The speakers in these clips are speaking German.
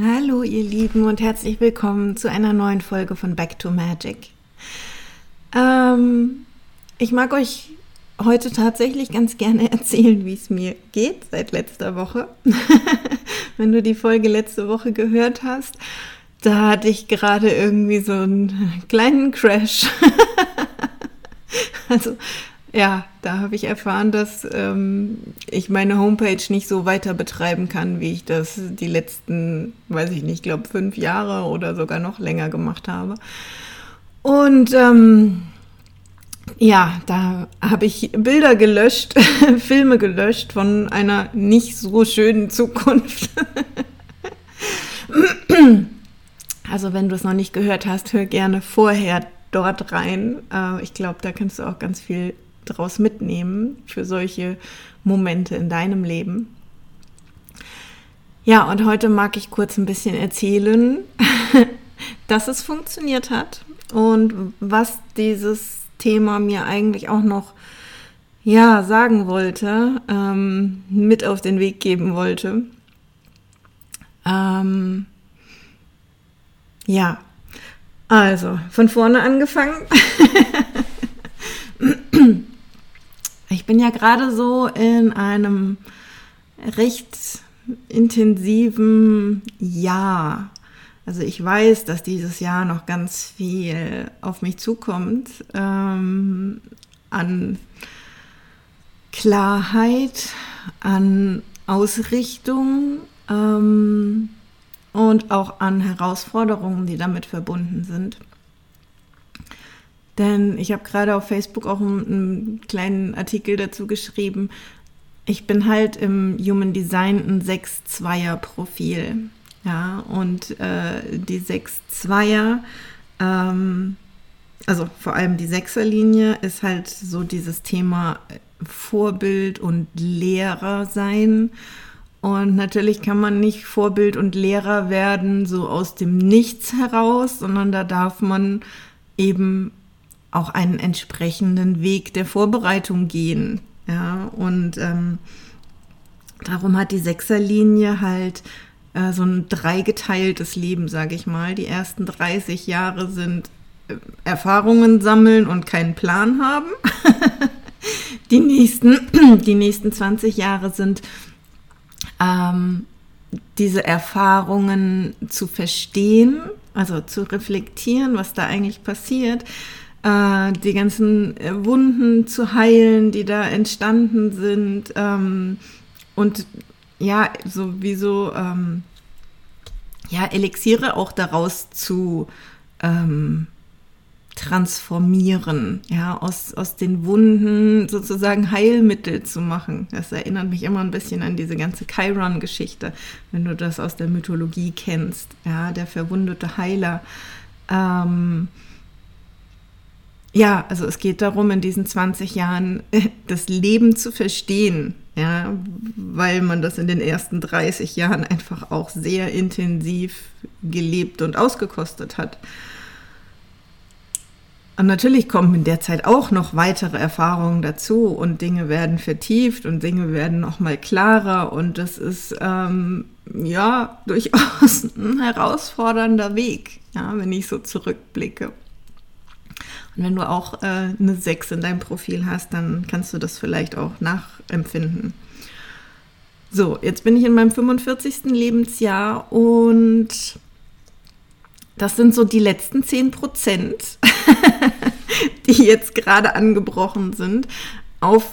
Hallo ihr Lieben und herzlich willkommen zu einer neuen Folge von Back to Magic. Ähm, ich mag euch heute tatsächlich ganz gerne erzählen, wie es mir geht seit letzter Woche. Wenn du die Folge letzte Woche gehört hast, da hatte ich gerade irgendwie so einen kleinen Crash. also ja, da habe ich erfahren, dass ähm, ich meine Homepage nicht so weiter betreiben kann, wie ich das die letzten, weiß ich nicht, glaube fünf Jahre oder sogar noch länger gemacht habe. Und ähm, ja, da habe ich Bilder gelöscht, Filme gelöscht von einer nicht so schönen Zukunft. also wenn du es noch nicht gehört hast, hör gerne vorher dort rein. Äh, ich glaube, da kannst du auch ganz viel draus mitnehmen für solche Momente in deinem Leben. Ja, und heute mag ich kurz ein bisschen erzählen, dass es funktioniert hat und was dieses Thema mir eigentlich auch noch ja sagen wollte, ähm, mit auf den Weg geben wollte. Ähm, ja, also von vorne angefangen. ich bin ja gerade so in einem recht intensiven Jahr also ich weiß, dass dieses Jahr noch ganz viel auf mich zukommt ähm, an Klarheit, an Ausrichtung ähm, und auch an Herausforderungen, die damit verbunden sind. Denn ich habe gerade auf Facebook auch einen, einen, kleinen Artikel dazu geschrieben. Ich bin halt im Human Design ein 6-2er-Profil. Ja, und äh, die sechs Zweier, ähm, also vor allem die Sechserlinie, ist halt so dieses Thema Vorbild und Lehrer sein. Und natürlich kann man nicht Vorbild und Lehrer werden so aus dem Nichts heraus, sondern da darf man eben auch einen entsprechenden Weg der Vorbereitung gehen. Ja, und ähm, darum hat die Sechserlinie halt äh, so ein dreigeteiltes Leben, sage ich mal. Die ersten 30 Jahre sind äh, Erfahrungen sammeln und keinen Plan haben. die, nächsten, die nächsten 20 Jahre sind ähm, diese Erfahrungen zu verstehen, also zu reflektieren, was da eigentlich passiert, äh, die ganzen äh, Wunden zu heilen, die da entstanden sind ähm, und ja, sowieso ähm, ja, Elixiere auch daraus zu ähm, transformieren, ja, aus, aus den Wunden sozusagen Heilmittel zu machen. Das erinnert mich immer ein bisschen an diese ganze Chiron-Geschichte, wenn du das aus der Mythologie kennst, ja, der verwundete Heiler. Ähm, ja, also es geht darum, in diesen 20 Jahren das Leben zu verstehen, ja, weil man das in den ersten 30 Jahren einfach auch sehr intensiv gelebt und ausgekostet hat. Und natürlich kommen in der Zeit auch noch weitere Erfahrungen dazu und Dinge werden vertieft und Dinge werden noch mal klarer und das ist ähm, ja durchaus ein herausfordernder Weg, ja, wenn ich so zurückblicke. Und wenn du auch äh, eine 6 in deinem Profil hast, dann kannst du das vielleicht auch nachempfinden. So, jetzt bin ich in meinem 45. Lebensjahr und das sind so die letzten 10 Prozent, die jetzt gerade angebrochen sind, auf,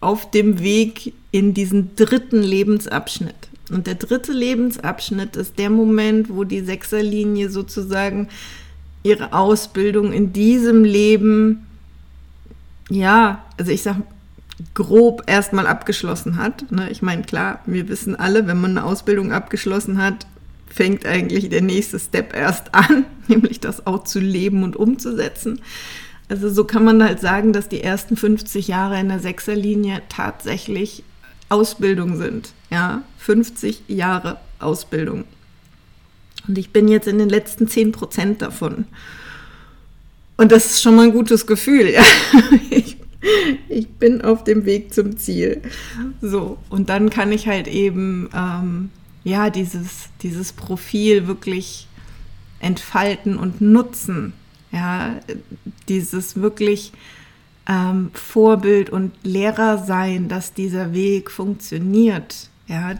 auf dem Weg in diesen dritten Lebensabschnitt. Und der dritte Lebensabschnitt ist der Moment, wo die Sechserlinie sozusagen ihre Ausbildung in diesem Leben, ja, also ich sag grob erstmal abgeschlossen hat. Ne? Ich meine, klar, wir wissen alle, wenn man eine Ausbildung abgeschlossen hat, fängt eigentlich der nächste Step erst an, nämlich das auch zu leben und umzusetzen. Also so kann man halt sagen, dass die ersten 50 Jahre in der Sechserlinie tatsächlich Ausbildung sind. Ja, 50 Jahre Ausbildung. Und ich bin jetzt in den letzten 10 Prozent davon. Und das ist schon mal ein gutes Gefühl, ja. Ich, ich bin auf dem Weg zum Ziel. So, und dann kann ich halt eben, ähm, ja, dieses, dieses Profil wirklich entfalten und nutzen. Ja, dieses wirklich ähm, Vorbild und Lehrer sein, dass dieser Weg funktioniert. Ja,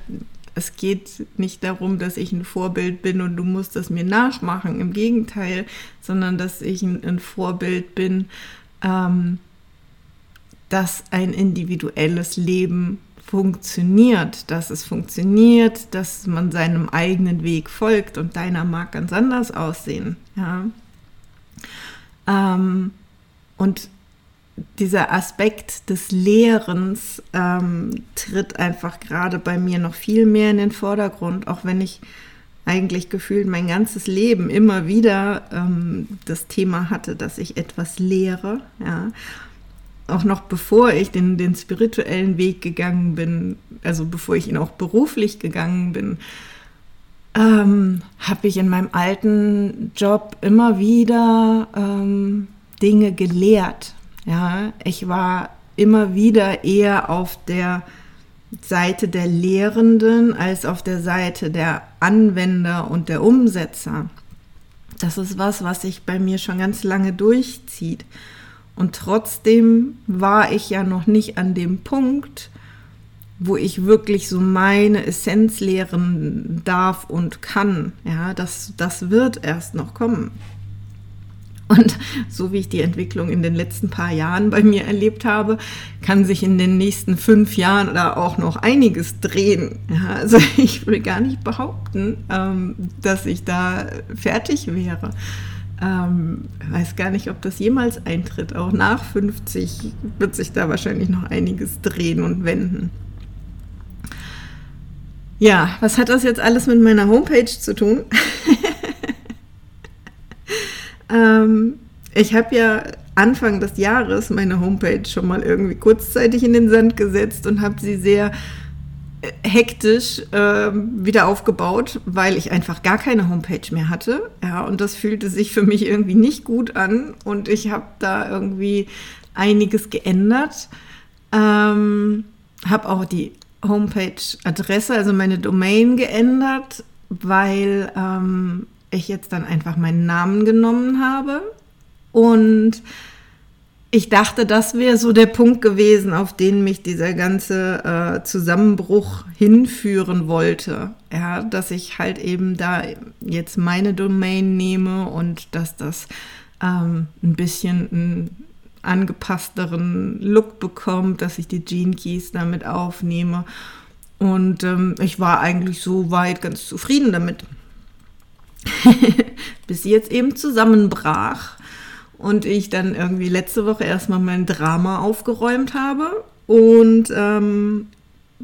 es geht nicht darum, dass ich ein Vorbild bin und du musst es mir nachmachen. Im Gegenteil, sondern dass ich ein, ein Vorbild bin, ähm, dass ein individuelles Leben funktioniert, dass es funktioniert, dass man seinem eigenen Weg folgt und deiner mag ganz anders aussehen. Ja. Ähm, und dieser Aspekt des Lehrens ähm, tritt einfach gerade bei mir noch viel mehr in den Vordergrund, auch wenn ich eigentlich gefühlt mein ganzes Leben immer wieder ähm, das Thema hatte, dass ich etwas lehre. Ja auch noch bevor ich den, den spirituellen Weg gegangen bin, also bevor ich ihn auch beruflich gegangen bin, ähm, habe ich in meinem alten Job immer wieder ähm, Dinge gelehrt. Ja, ich war immer wieder eher auf der Seite der Lehrenden als auf der Seite der Anwender und der Umsetzer. Das ist was, was sich bei mir schon ganz lange durchzieht. Und trotzdem war ich ja noch nicht an dem Punkt, wo ich wirklich so meine Essenz lehren darf und kann. Ja, das, das wird erst noch kommen. Und so wie ich die Entwicklung in den letzten paar Jahren bei mir erlebt habe, kann sich in den nächsten fünf Jahren da auch noch einiges drehen. Ja, also ich will gar nicht behaupten, ähm, dass ich da fertig wäre. Ähm, weiß gar nicht, ob das jemals eintritt. Auch nach 50 wird sich da wahrscheinlich noch einiges drehen und wenden. Ja, was hat das jetzt alles mit meiner Homepage zu tun? ähm, ich habe ja Anfang des Jahres meine Homepage schon mal irgendwie kurzzeitig in den Sand gesetzt und habe sie sehr hektisch äh, wieder aufgebaut, weil ich einfach gar keine Homepage mehr hatte. Ja, und das fühlte sich für mich irgendwie nicht gut an und ich habe da irgendwie einiges geändert. Ähm, habe auch die Homepage-Adresse, also meine Domain geändert, weil ähm, ich jetzt dann einfach meinen Namen genommen habe und ich dachte, das wäre so der Punkt gewesen, auf den mich dieser ganze äh, Zusammenbruch hinführen wollte. Ja, dass ich halt eben da jetzt meine Domain nehme und dass das ähm, ein bisschen einen angepassteren Look bekommt, dass ich die Gene Keys damit aufnehme. Und ähm, ich war eigentlich so weit ganz zufrieden damit. Bis sie jetzt eben zusammenbrach und ich dann irgendwie letzte Woche erstmal mein Drama aufgeräumt habe und ähm,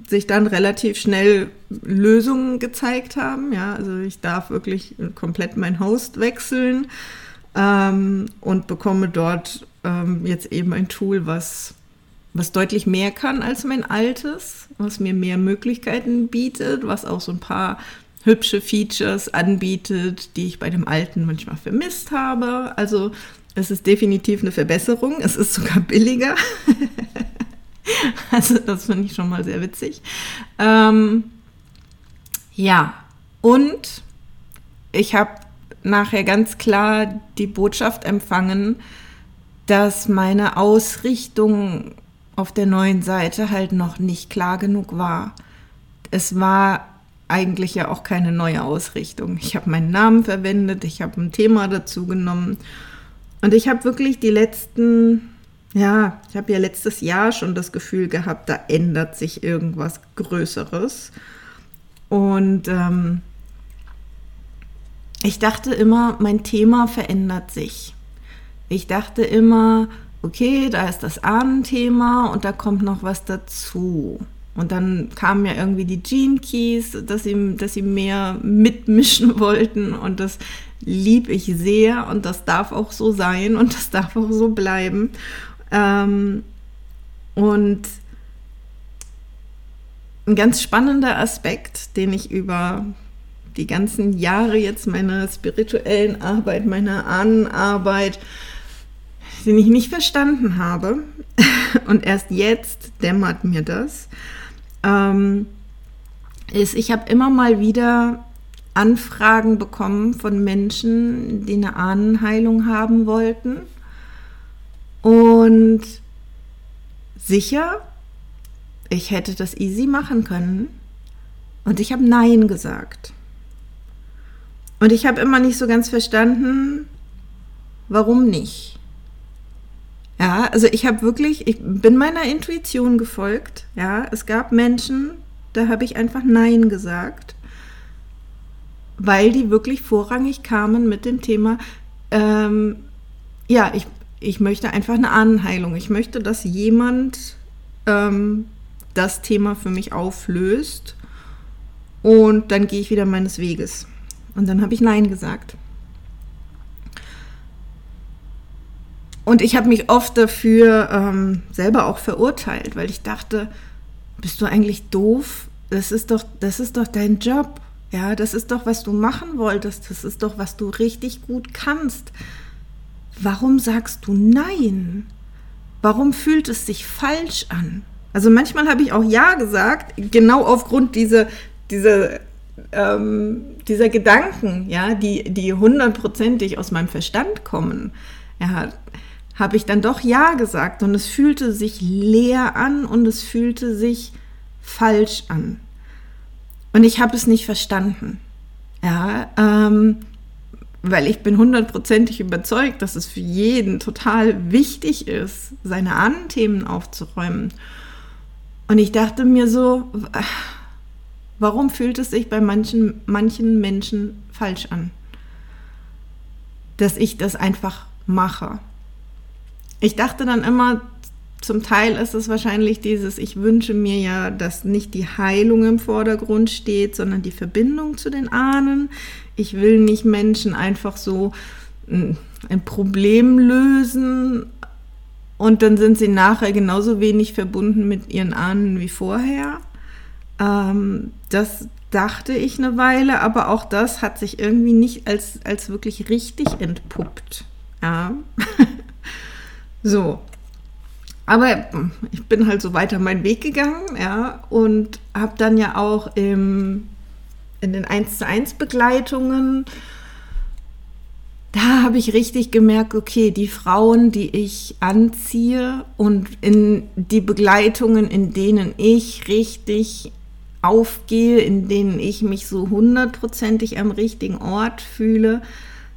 sich dann relativ schnell Lösungen gezeigt haben. Ja, also ich darf wirklich komplett mein Host wechseln ähm, und bekomme dort ähm, jetzt eben ein Tool, was, was deutlich mehr kann als mein altes, was mir mehr Möglichkeiten bietet, was auch so ein paar hübsche Features anbietet, die ich bei dem alten manchmal vermisst habe. Also es ist definitiv eine Verbesserung. Es ist sogar billiger. also das finde ich schon mal sehr witzig. Ähm, ja, und ich habe nachher ganz klar die Botschaft empfangen, dass meine Ausrichtung auf der neuen Seite halt noch nicht klar genug war. Es war eigentlich ja auch keine neue Ausrichtung. Ich habe meinen Namen verwendet, ich habe ein Thema dazu genommen und ich habe wirklich die letzten, ja, ich habe ja letztes Jahr schon das Gefühl gehabt, da ändert sich irgendwas Größeres. Und ähm, ich dachte immer, mein Thema verändert sich. Ich dachte immer, okay, da ist das Ahnenthema und da kommt noch was dazu. Und dann kamen ja irgendwie die Gene Keys, dass sie, dass sie mehr mitmischen wollten und das lieb ich sehr und das darf auch so sein und das darf auch so bleiben. Ähm, und ein ganz spannender Aspekt, den ich über die ganzen Jahre jetzt meiner spirituellen Arbeit, meiner Ahnenarbeit den ich nicht verstanden habe, und erst jetzt dämmert mir das, ähm, ist, ich habe immer mal wieder Anfragen bekommen von Menschen, die eine Ahnenheilung haben wollten. Und sicher, ich hätte das easy machen können. Und ich habe Nein gesagt. Und ich habe immer nicht so ganz verstanden, warum nicht. Ja, also ich habe wirklich, ich bin meiner Intuition gefolgt. Ja, es gab Menschen, da habe ich einfach Nein gesagt, weil die wirklich vorrangig kamen mit dem Thema, ähm, ja, ich, ich möchte einfach eine Ahnenheilung. Ich möchte, dass jemand ähm, das Thema für mich auflöst und dann gehe ich wieder meines Weges. Und dann habe ich Nein gesagt. Und ich habe mich oft dafür ähm, selber auch verurteilt, weil ich dachte, bist du eigentlich doof? Das ist doch, das ist doch dein Job. Ja, das ist doch, was du machen wolltest. Das ist doch, was du richtig gut kannst. Warum sagst du Nein? Warum fühlt es sich falsch an? Also manchmal habe ich auch Ja gesagt, genau aufgrund dieser, dieser, ähm, dieser Gedanken, ja, die, die hundertprozentig aus meinem Verstand kommen. Ja, habe ich dann doch Ja gesagt und es fühlte sich leer an und es fühlte sich falsch an. Und ich habe es nicht verstanden. Ja, ähm, weil ich bin hundertprozentig überzeugt, dass es für jeden total wichtig ist, seine Ahnenthemen aufzuräumen. Und ich dachte mir so, warum fühlt es sich bei manchen, manchen Menschen falsch an? Dass ich das einfach mache. Ich dachte dann immer, zum Teil ist es wahrscheinlich dieses, ich wünsche mir ja, dass nicht die Heilung im Vordergrund steht, sondern die Verbindung zu den Ahnen. Ich will nicht Menschen einfach so hm, ein Problem lösen und dann sind sie nachher genauso wenig verbunden mit ihren Ahnen wie vorher. Ähm, das dachte ich eine Weile, aber auch das hat sich irgendwie nicht als, als wirklich richtig entpuppt. Ja. so, aber ich bin halt so weiter meinen Weg gegangen, ja, und habe dann ja auch im, in den 1 zu 1 Begleitungen, da habe ich richtig gemerkt, okay, die Frauen, die ich anziehe und in die Begleitungen, in denen ich richtig aufgehe, in denen ich mich so hundertprozentig am richtigen Ort fühle,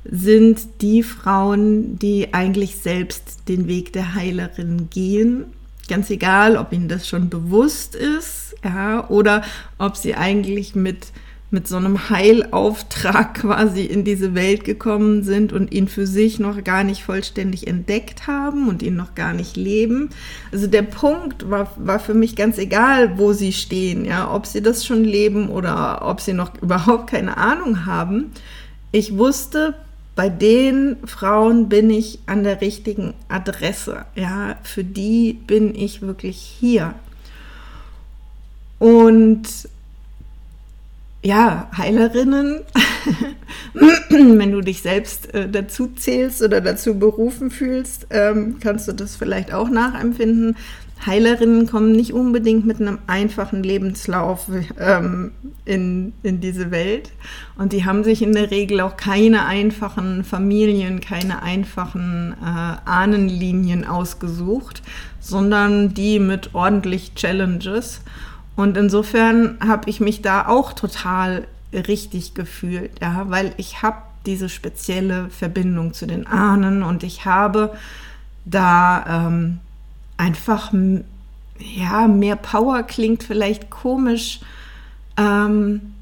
sind die Frauen, die eigentlich selbst den Weg der Heilerin gehen. Ganz egal, ob ihnen das schon bewusst ist, ja, oder ob sie eigentlich mit, mit so einem Heilauftrag quasi in diese Welt gekommen sind und ihn für sich noch gar nicht vollständig entdeckt haben und ihn noch gar nicht leben. Also der Punkt war, war für mich ganz egal, wo sie stehen, ja, ob sie das schon leben oder ob sie noch überhaupt keine Ahnung haben. Ich wusste, bei den Frauen bin ich an der richtigen Adresse. Ja, für die bin ich wirklich hier. Und ja, Heilerinnen, wenn du dich selbst äh, dazu zählst oder dazu berufen fühlst, ähm, kannst du das vielleicht auch nachempfinden. Heilerinnen kommen nicht unbedingt mit einem einfachen Lebenslauf ähm, in, in diese Welt. Und die haben sich in der Regel auch keine einfachen Familien, keine einfachen äh, Ahnenlinien ausgesucht, sondern die mit ordentlich Challenges. Und insofern habe ich mich da auch total richtig gefühlt, ja, weil ich habe diese spezielle Verbindung zu den Ahnen und ich habe da ähm, einfach, ja, mehr Power klingt vielleicht komisch, ähm,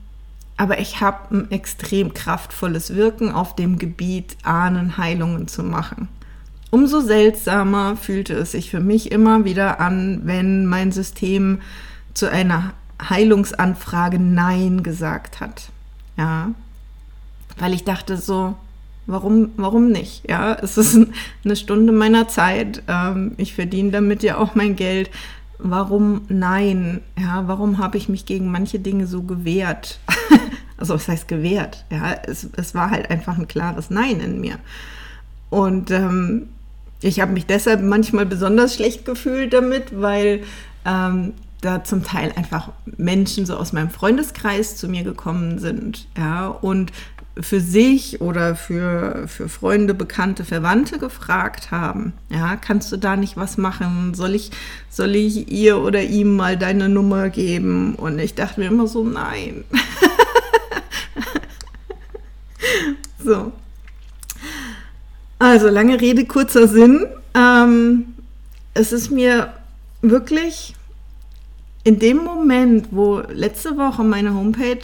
aber ich habe ein extrem kraftvolles Wirken auf dem Gebiet, Ahnenheilungen zu machen. Umso seltsamer fühlte es sich für mich immer wieder an, wenn mein System zu einer Heilungsanfrage Nein gesagt hat. Ja, weil ich dachte so, Warum, warum nicht? Ja, es ist eine Stunde meiner Zeit. Ähm, ich verdiene damit ja auch mein Geld. Warum nein? Ja, warum habe ich mich gegen manche Dinge so gewehrt? also, was heißt gewehrt? Ja, es, es war halt einfach ein klares Nein in mir. Und ähm, ich habe mich deshalb manchmal besonders schlecht gefühlt damit, weil ähm, da zum Teil einfach Menschen so aus meinem Freundeskreis zu mir gekommen sind, ja, und für sich oder für, für Freunde, Bekannte, Verwandte gefragt haben, ja, kannst du da nicht was machen? Soll ich, soll ich ihr oder ihm mal deine Nummer geben? Und ich dachte mir immer so, nein. so. Also, lange Rede, kurzer Sinn. Ähm, es ist mir wirklich in dem Moment, wo letzte Woche meine Homepage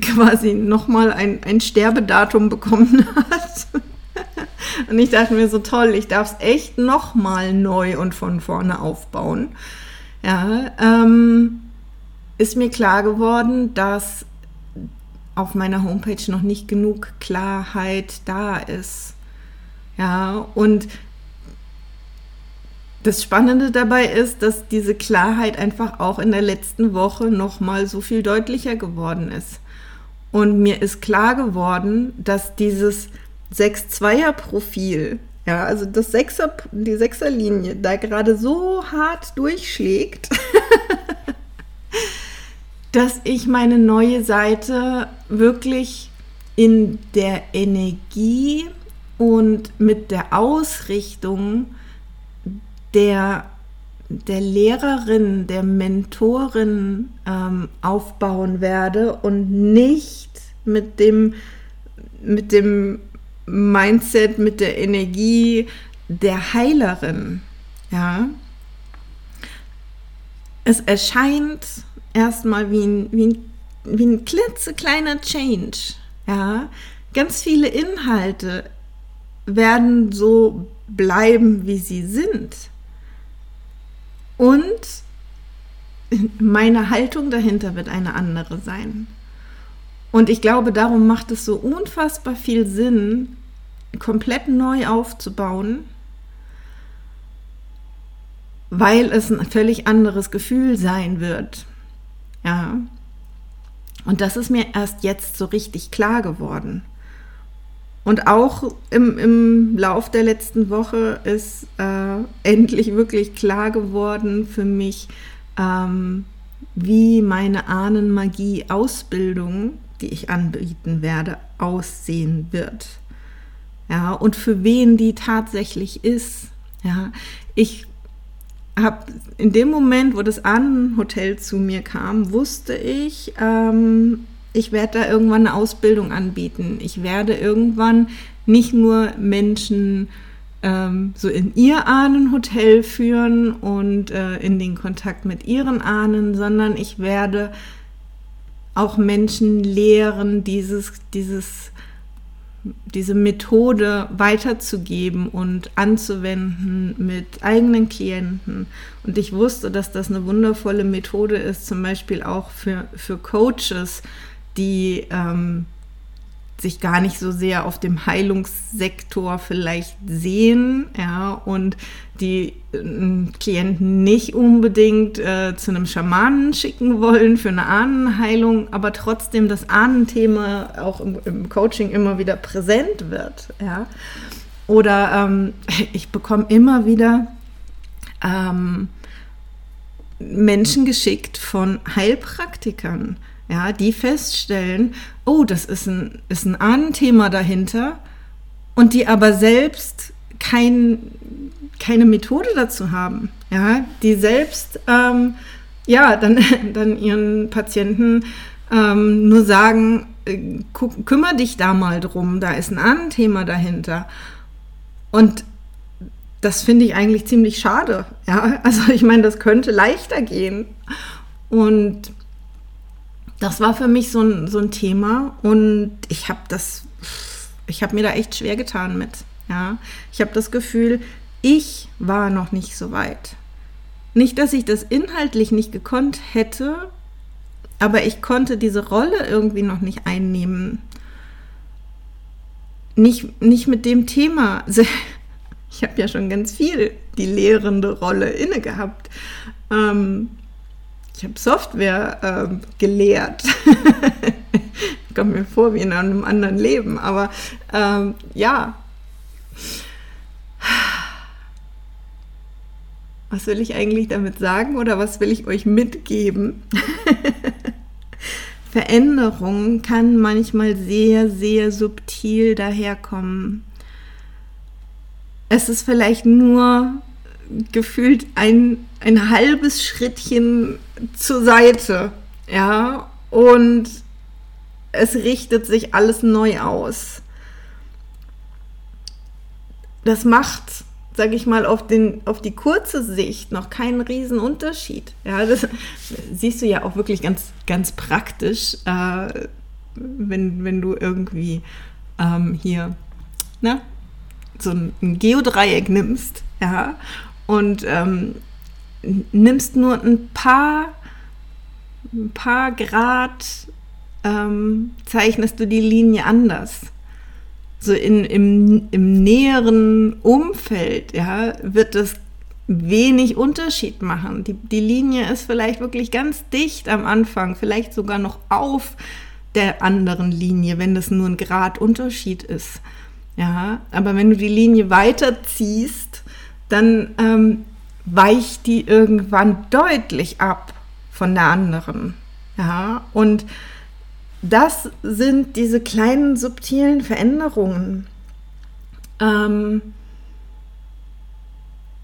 quasi nochmal ein, ein Sterbedatum bekommen hat, und ich dachte mir so toll, ich darf es echt nochmal neu und von vorne aufbauen, ja, ähm, ist mir klar geworden, dass auf meiner Homepage noch nicht genug Klarheit da ist. Ja, und das Spannende dabei ist, dass diese Klarheit einfach auch in der letzten Woche noch mal so viel deutlicher geworden ist. Und mir ist klar geworden, dass dieses 6-2er-Profil, ja, also das Sechser, die Sechserlinie da gerade so hart durchschlägt, dass ich meine neue Seite wirklich in der Energie und mit der Ausrichtung der, der Lehrerin, der Mentorin ähm, aufbauen werde und nicht mit dem, mit dem Mindset, mit der Energie der Heilerin. Ja. Es erscheint erstmal wie ein, wie ein, wie ein klitzekleiner Change. Ja. Ganz viele Inhalte werden so bleiben, wie sie sind. Und meine Haltung dahinter wird eine andere sein. Und ich glaube, darum macht es so unfassbar viel Sinn, komplett neu aufzubauen, weil es ein völlig anderes Gefühl sein wird. Ja. Und das ist mir erst jetzt so richtig klar geworden. Und auch im, im Lauf der letzten Woche ist äh, endlich wirklich klar geworden für mich, ähm, wie meine Ahnenmagie-Ausbildung, die ich anbieten werde, aussehen wird. Ja, und für wen die tatsächlich ist. Ja, ich habe in dem Moment, wo das Ahnenhotel zu mir kam, wusste ich, ähm, ich werde da irgendwann eine Ausbildung anbieten. Ich werde irgendwann nicht nur Menschen ähm, so in ihr Ahnenhotel führen und äh, in den Kontakt mit ihren Ahnen, sondern ich werde auch Menschen lehren, dieses, dieses, diese Methode weiterzugeben und anzuwenden mit eigenen Klienten. Und ich wusste, dass das eine wundervolle Methode ist, zum Beispiel auch für, für Coaches, die ähm, sich gar nicht so sehr auf dem Heilungssektor vielleicht sehen, ja, und die äh, Klienten nicht unbedingt äh, zu einem Schamanen schicken wollen für eine Ahnenheilung, aber trotzdem das Ahnenthema auch im, im Coaching immer wieder präsent wird, ja. Oder ähm, ich bekomme immer wieder ähm, Menschen geschickt von Heilpraktikern, ja, die feststellen, oh, das ist ein, ist ein Ahnenthema dahinter und die aber selbst kein, keine Methode dazu haben, ja, die selbst ähm, ja, dann, dann ihren Patienten ähm, nur sagen, äh, kümmere dich da mal drum, da ist ein Ahnenthema dahinter. Und das finde ich eigentlich ziemlich schade. Ja, also ich meine, das könnte leichter gehen. Und das war für mich so ein, so ein Thema und ich habe das, ich habe mir da echt schwer getan mit. Ja, ich habe das Gefühl, ich war noch nicht so weit. Nicht, dass ich das inhaltlich nicht gekonnt hätte, aber ich konnte diese Rolle irgendwie noch nicht einnehmen. Nicht, nicht mit dem Thema. Ich habe ja schon ganz viel die lehrende Rolle inne gehabt. Ähm, ich habe Software äh, gelehrt. Kommt mir vor wie in einem anderen Leben, aber ähm, ja. Was will ich eigentlich damit sagen oder was will ich euch mitgeben? Veränderung kann manchmal sehr, sehr subtil daherkommen. Es ist vielleicht nur gefühlt ein, ein halbes Schrittchen zur Seite, ja, und es richtet sich alles neu aus. Das macht, sage ich mal, auf, den, auf die kurze Sicht noch keinen riesen Unterschied. Ja, das siehst du ja auch wirklich ganz, ganz praktisch, äh, wenn, wenn du irgendwie ähm, hier ne, so ein, ein Geodreieck nimmst, ja, und ähm, nimmst nur ein paar, ein paar Grad, ähm, zeichnest du die Linie anders. So in, im, im näheren Umfeld ja, wird das wenig Unterschied machen. Die, die Linie ist vielleicht wirklich ganz dicht am Anfang, vielleicht sogar noch auf der anderen Linie, wenn das nur ein Grad Unterschied ist. Ja, aber wenn du die Linie weiterziehst, dann ähm, weicht die irgendwann deutlich ab von der anderen. Ja, und das sind diese kleinen subtilen Veränderungen, ähm,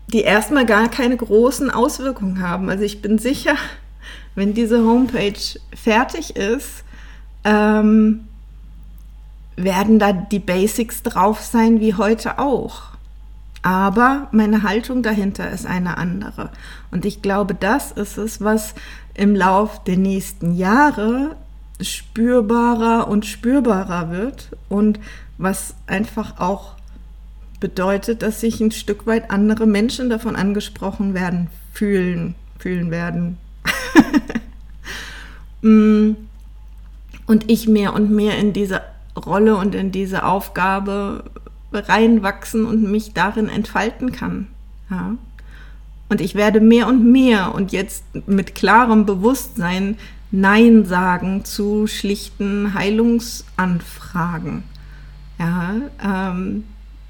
die erstmal gar keine großen Auswirkungen haben. Also ich bin sicher, wenn diese Homepage fertig ist, ähm, werden da die Basics drauf sein wie heute auch. Aber meine Haltung dahinter ist eine andere. Und ich glaube, das ist es, was im Lauf der nächsten Jahre spürbarer und spürbarer wird und was einfach auch bedeutet, dass sich ein Stück weit andere Menschen davon angesprochen werden, fühlen, fühlen werden. Mm. und ich mehr und mehr in diese Rolle und in diese Aufgabe reinwachsen und mich darin entfalten kann. Ja. Und ich werde mehr und mehr und jetzt mit klarem Bewusstsein Nein sagen zu schlichten Heilungsanfragen. Ja, ähm,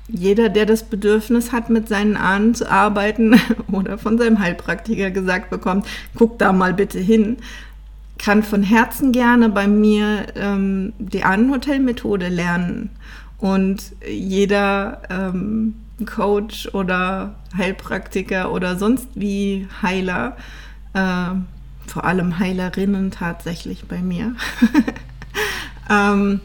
jeder, der das Bedürfnis hat, mit seinen Ahnen zu arbeiten oder von seinem Heilpraktiker gesagt bekommt, guck da mal bitte hin, kann von Herzen gerne bei mir ähm, die Ahnenhotel-Methode lernen. Und jeder ähm, Coach oder Heilpraktiker oder sonst wie Heiler, äh, vor allem Heilerinnen tatsächlich bei mir, ähm,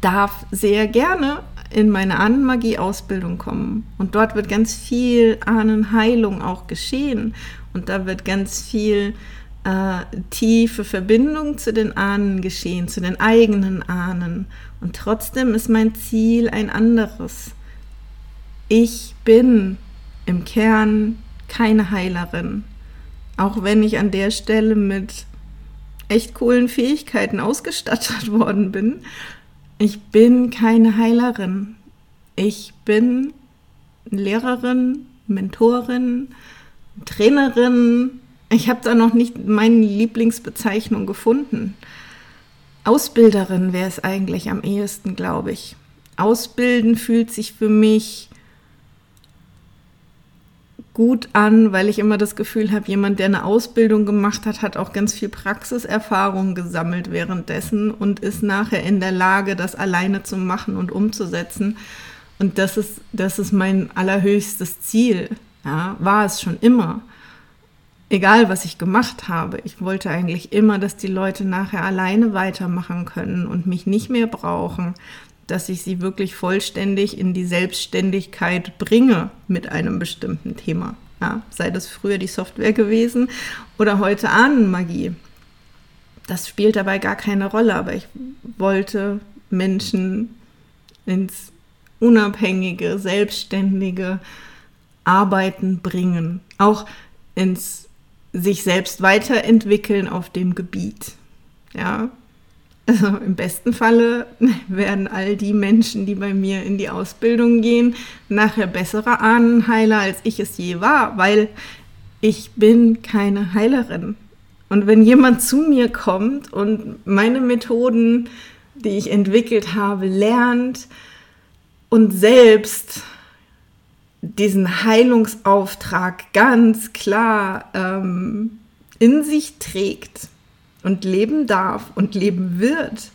darf sehr gerne in meine Ahnenmagie-Ausbildung kommen. Und dort wird ganz viel Ahnenheilung auch geschehen. Und da wird ganz viel äh, tiefe Verbindung zu den Ahnen geschehen, zu den eigenen Ahnen. Und trotzdem ist mein Ziel ein anderes. Ich bin im Kern keine Heilerin. Auch wenn ich an der Stelle mit echt coolen Fähigkeiten ausgestattet worden bin. Ich bin keine Heilerin. Ich bin Lehrerin, Mentorin, Trainerin, ich habe da noch nicht meine Lieblingsbezeichnung gefunden. Ausbilderin wäre es eigentlich am ehesten, glaube ich. Ausbilden fühlt sich für mich gut an, weil ich immer das Gefühl habe, jemand, der eine Ausbildung gemacht hat, hat auch ganz viel Praxiserfahrung gesammelt währenddessen und ist nachher in der Lage, das alleine zu machen und umzusetzen. Und das ist, das ist mein allerhöchstes Ziel. Ja, war es schon immer egal was ich gemacht habe, ich wollte eigentlich immer, dass die Leute nachher alleine weitermachen können und mich nicht mehr brauchen, dass ich sie wirklich vollständig in die Selbstständigkeit bringe mit einem bestimmten Thema. Ja, sei das früher die Software gewesen oder heute Ahnenmagie. Das spielt dabei gar keine Rolle, aber ich wollte Menschen ins unabhängige, selbstständige Arbeiten bringen. Auch ins sich selbst weiterentwickeln auf dem Gebiet. Ja, also im besten Falle werden all die Menschen, die bei mir in die Ausbildung gehen, nachher bessere Ahnenheiler, als ich es je war, weil ich bin keine Heilerin. Und wenn jemand zu mir kommt und meine Methoden, die ich entwickelt habe, lernt und selbst diesen Heilungsauftrag ganz klar ähm, in sich trägt und leben darf und leben wird,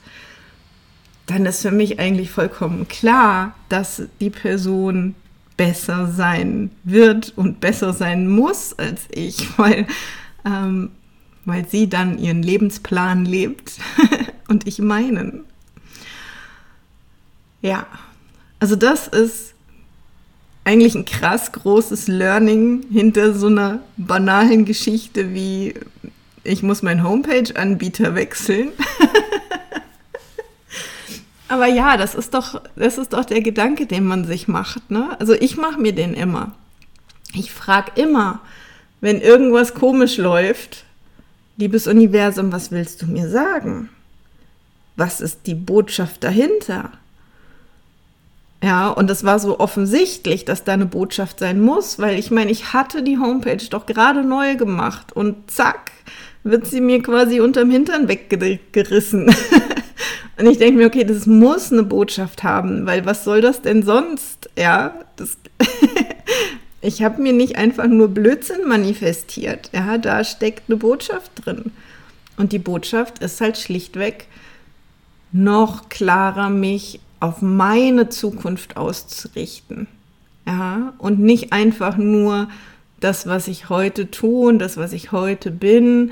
dann ist für mich eigentlich vollkommen klar, dass die Person besser sein wird und besser sein muss als ich, weil, ähm, weil sie dann ihren Lebensplan lebt und ich meinen. Ja, also das ist eigentlich ein krass großes Learning hinter so einer banalen Geschichte wie ich muss meinen Homepage-Anbieter wechseln. Aber ja, das ist doch, das ist doch der Gedanke, den man sich macht. Ne? Also ich mache mir den immer. Ich frage immer, wenn irgendwas komisch läuft, liebes Universum, was willst du mir sagen? Was ist die Botschaft dahinter? Ja, und es war so offensichtlich, dass da eine Botschaft sein muss, weil ich meine, ich hatte die Homepage doch gerade neu gemacht und zack, wird sie mir quasi unterm Hintern weggerissen. und ich denke mir, okay, das muss eine Botschaft haben, weil was soll das denn sonst? Ja, das ich habe mir nicht einfach nur Blödsinn manifestiert. Ja, da steckt eine Botschaft drin. Und die Botschaft ist halt schlichtweg noch klarer mich auf meine Zukunft auszurichten. Ja, und nicht einfach nur das, was ich heute tue und das, was ich heute bin,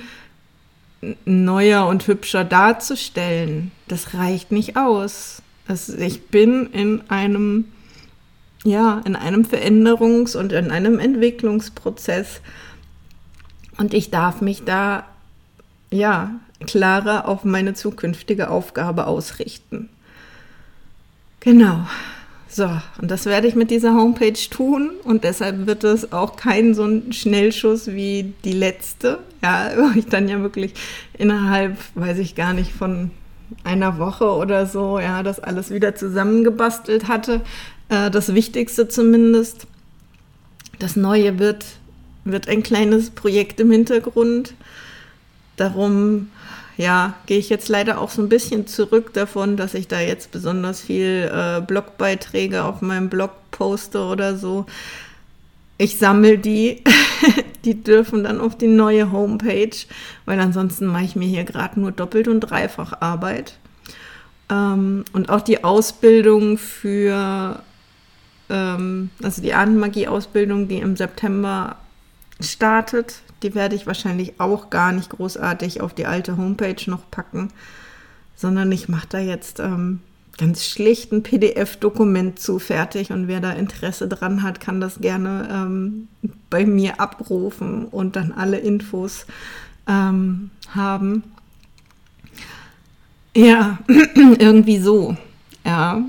neuer und hübscher darzustellen. Das reicht nicht aus. Also ich bin in einem, ja, in einem Veränderungs- und in einem Entwicklungsprozess. Und ich darf mich da, ja, klarer auf meine zukünftige Aufgabe ausrichten. Genau. So, und das werde ich mit dieser Homepage tun und deshalb wird es auch kein so ein Schnellschuss wie die letzte, ja, wo ich dann ja wirklich innerhalb, weiß ich gar nicht, von einer Woche oder so, ja, das alles wieder zusammengebastelt hatte. Äh, das Wichtigste zumindest. Das Neue wird, wird ein kleines Projekt im Hintergrund. Darum ja, gehe ich jetzt leider auch so ein bisschen zurück davon, dass ich da jetzt besonders viel äh, Blogbeiträge auf meinem Blog poste oder so. Ich sammle die, die dürfen dann auf die neue Homepage, weil ansonsten mache ich mir hier gerade nur doppelt und dreifach Arbeit. Ähm, und auch die Ausbildung für, ähm, also die Ahnenmagie-Ausbildung, die im September startet, die werde ich wahrscheinlich auch gar nicht großartig auf die alte Homepage noch packen, sondern ich mache da jetzt ähm, ganz schlicht ein PDF-Dokument zu fertig und wer da Interesse dran hat, kann das gerne ähm, bei mir abrufen und dann alle Infos ähm, haben. Ja, irgendwie so. Ja.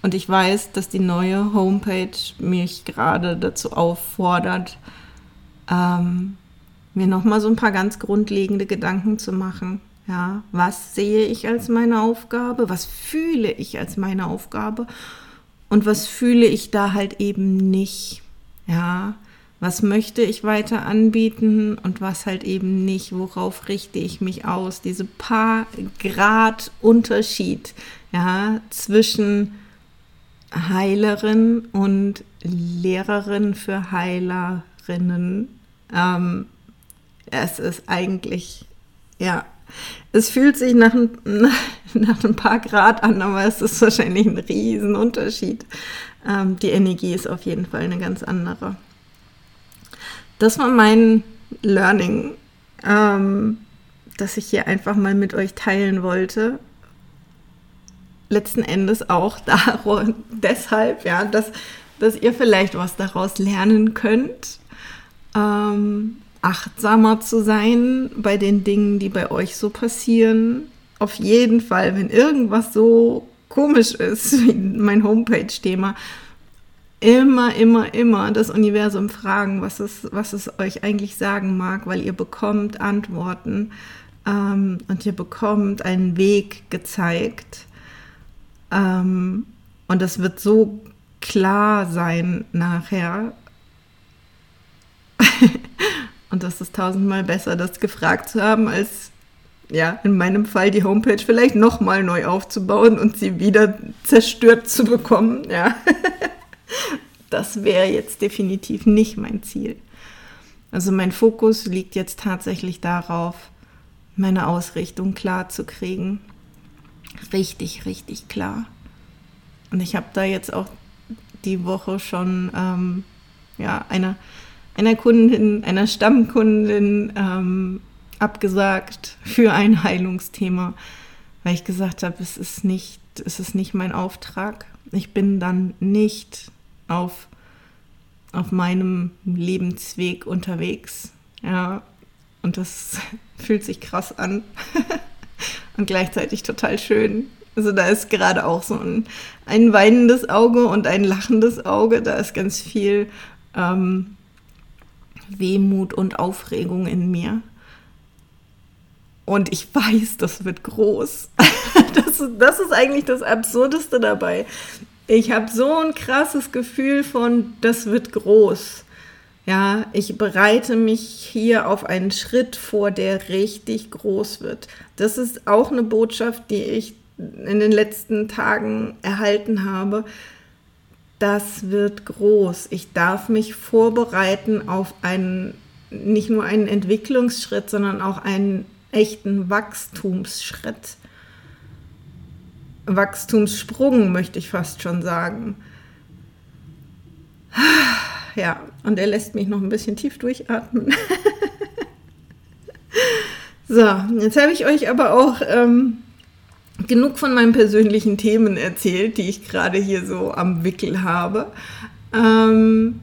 Und ich weiß, dass die neue Homepage mich gerade dazu auffordert, ähm, mir nochmal so ein paar ganz grundlegende Gedanken zu machen. Ja, was sehe ich als meine Aufgabe? Was fühle ich als meine Aufgabe? Und was fühle ich da halt eben nicht? Ja, was möchte ich weiter anbieten und was halt eben nicht? Worauf richte ich mich aus? Diese paar Grad Unterschied, ja, zwischen Heilerin und Lehrerin für Heilerinnen ähm, es ist eigentlich, ja, es fühlt sich nach ein, nach ein paar Grad an, aber es ist wahrscheinlich ein Riesenunterschied. Ähm, die Energie ist auf jeden Fall eine ganz andere. Das war mein Learning, ähm, das ich hier einfach mal mit euch teilen wollte. Letzten Endes auch darum, deshalb, ja, dass, dass ihr vielleicht was daraus lernen könnt ähm, achtsamer zu sein bei den Dingen, die bei euch so passieren. Auf jeden Fall, wenn irgendwas so komisch ist, wie mein Homepage-Thema, immer, immer, immer das Universum fragen, was es, was es euch eigentlich sagen mag, weil ihr bekommt Antworten ähm, und ihr bekommt einen Weg gezeigt. Ähm, und das wird so klar sein nachher, und das ist tausendmal besser, das gefragt zu haben, als ja, in meinem Fall die Homepage vielleicht nochmal neu aufzubauen und sie wieder zerstört zu bekommen. Ja. das wäre jetzt definitiv nicht mein Ziel. Also mein Fokus liegt jetzt tatsächlich darauf, meine Ausrichtung klar zu kriegen. Richtig, richtig klar. Und ich habe da jetzt auch die Woche schon ähm, ja, einer, einer Kundin, einer Stammkundin ähm, abgesagt für ein Heilungsthema, weil ich gesagt habe, es ist nicht, es ist nicht mein Auftrag. Ich bin dann nicht auf, auf meinem Lebensweg unterwegs. Ja, und das fühlt sich krass an und gleichzeitig total schön. Also da ist gerade auch so ein, ein weinendes Auge und ein lachendes Auge. Da ist ganz viel ähm, Wehmut und Aufregung in mir. Und ich weiß, das wird groß. Das, das ist eigentlich das Absurdeste dabei. Ich habe so ein krasses Gefühl von, das wird groß. Ja, ich bereite mich hier auf einen Schritt vor, der richtig groß wird. Das ist auch eine Botschaft, die ich in den letzten Tagen erhalten habe. Das wird groß. Ich darf mich vorbereiten auf einen, nicht nur einen Entwicklungsschritt, sondern auch einen echten Wachstumsschritt. Wachstumssprung, möchte ich fast schon sagen. Ja, und er lässt mich noch ein bisschen tief durchatmen. so, jetzt habe ich euch aber auch ähm, genug von meinen persönlichen Themen erzählt, die ich gerade hier so am Wickel habe. Ähm,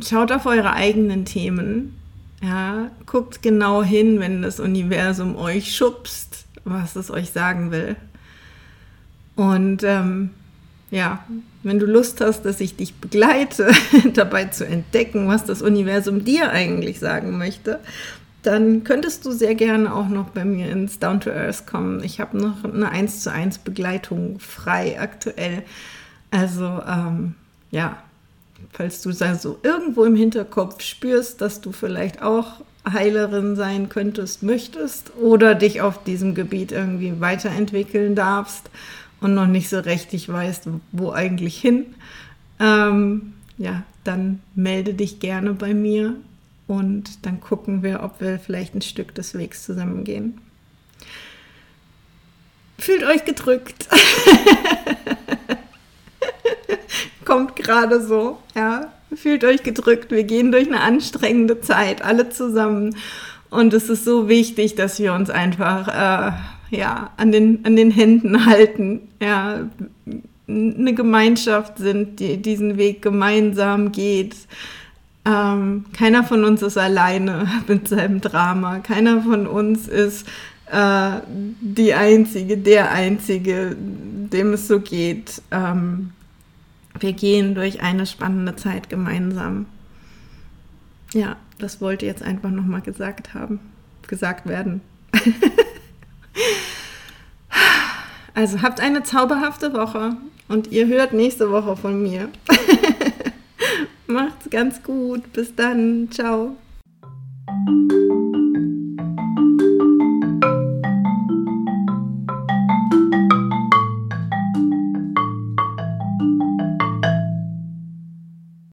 schaut auf eure eigenen Themen. Ja, guckt genau hin, wenn das Universum euch schubst, was es euch sagen will. Und ähm, ja, wenn du Lust hast, dass ich dich begleite, dabei zu entdecken, was das Universum dir eigentlich sagen möchte, dann könntest du sehr gerne auch noch bei mir ins Down to Earth kommen. Ich habe noch eine 1 zu 1 Begleitung frei aktuell. Also ähm, ja, falls du so irgendwo im Hinterkopf spürst, dass du vielleicht auch Heilerin sein könntest, möchtest oder dich auf diesem Gebiet irgendwie weiterentwickeln darfst und noch nicht so richtig weißt, wo eigentlich hin, ähm, ja, dann melde dich gerne bei mir und dann gucken wir, ob wir vielleicht ein Stück des Wegs zusammengehen. Fühlt euch gedrückt. Kommt gerade so, ja. Fühlt euch gedrückt. Wir gehen durch eine anstrengende Zeit, alle zusammen. Und es ist so wichtig, dass wir uns einfach äh, ja, an, den, an den Händen halten, ja, eine Gemeinschaft sind, die diesen Weg gemeinsam geht. Ähm, keiner von uns ist alleine mit seinem Drama. Keiner von uns ist äh, die Einzige, der Einzige, dem es so geht. Ähm, wir gehen durch eine spannende Zeit gemeinsam. Ja, das wollte jetzt einfach nochmal gesagt haben, gesagt werden. Also habt eine zauberhafte Woche und ihr hört nächste Woche von mir. Macht's ganz gut. Bis dann. Ciao.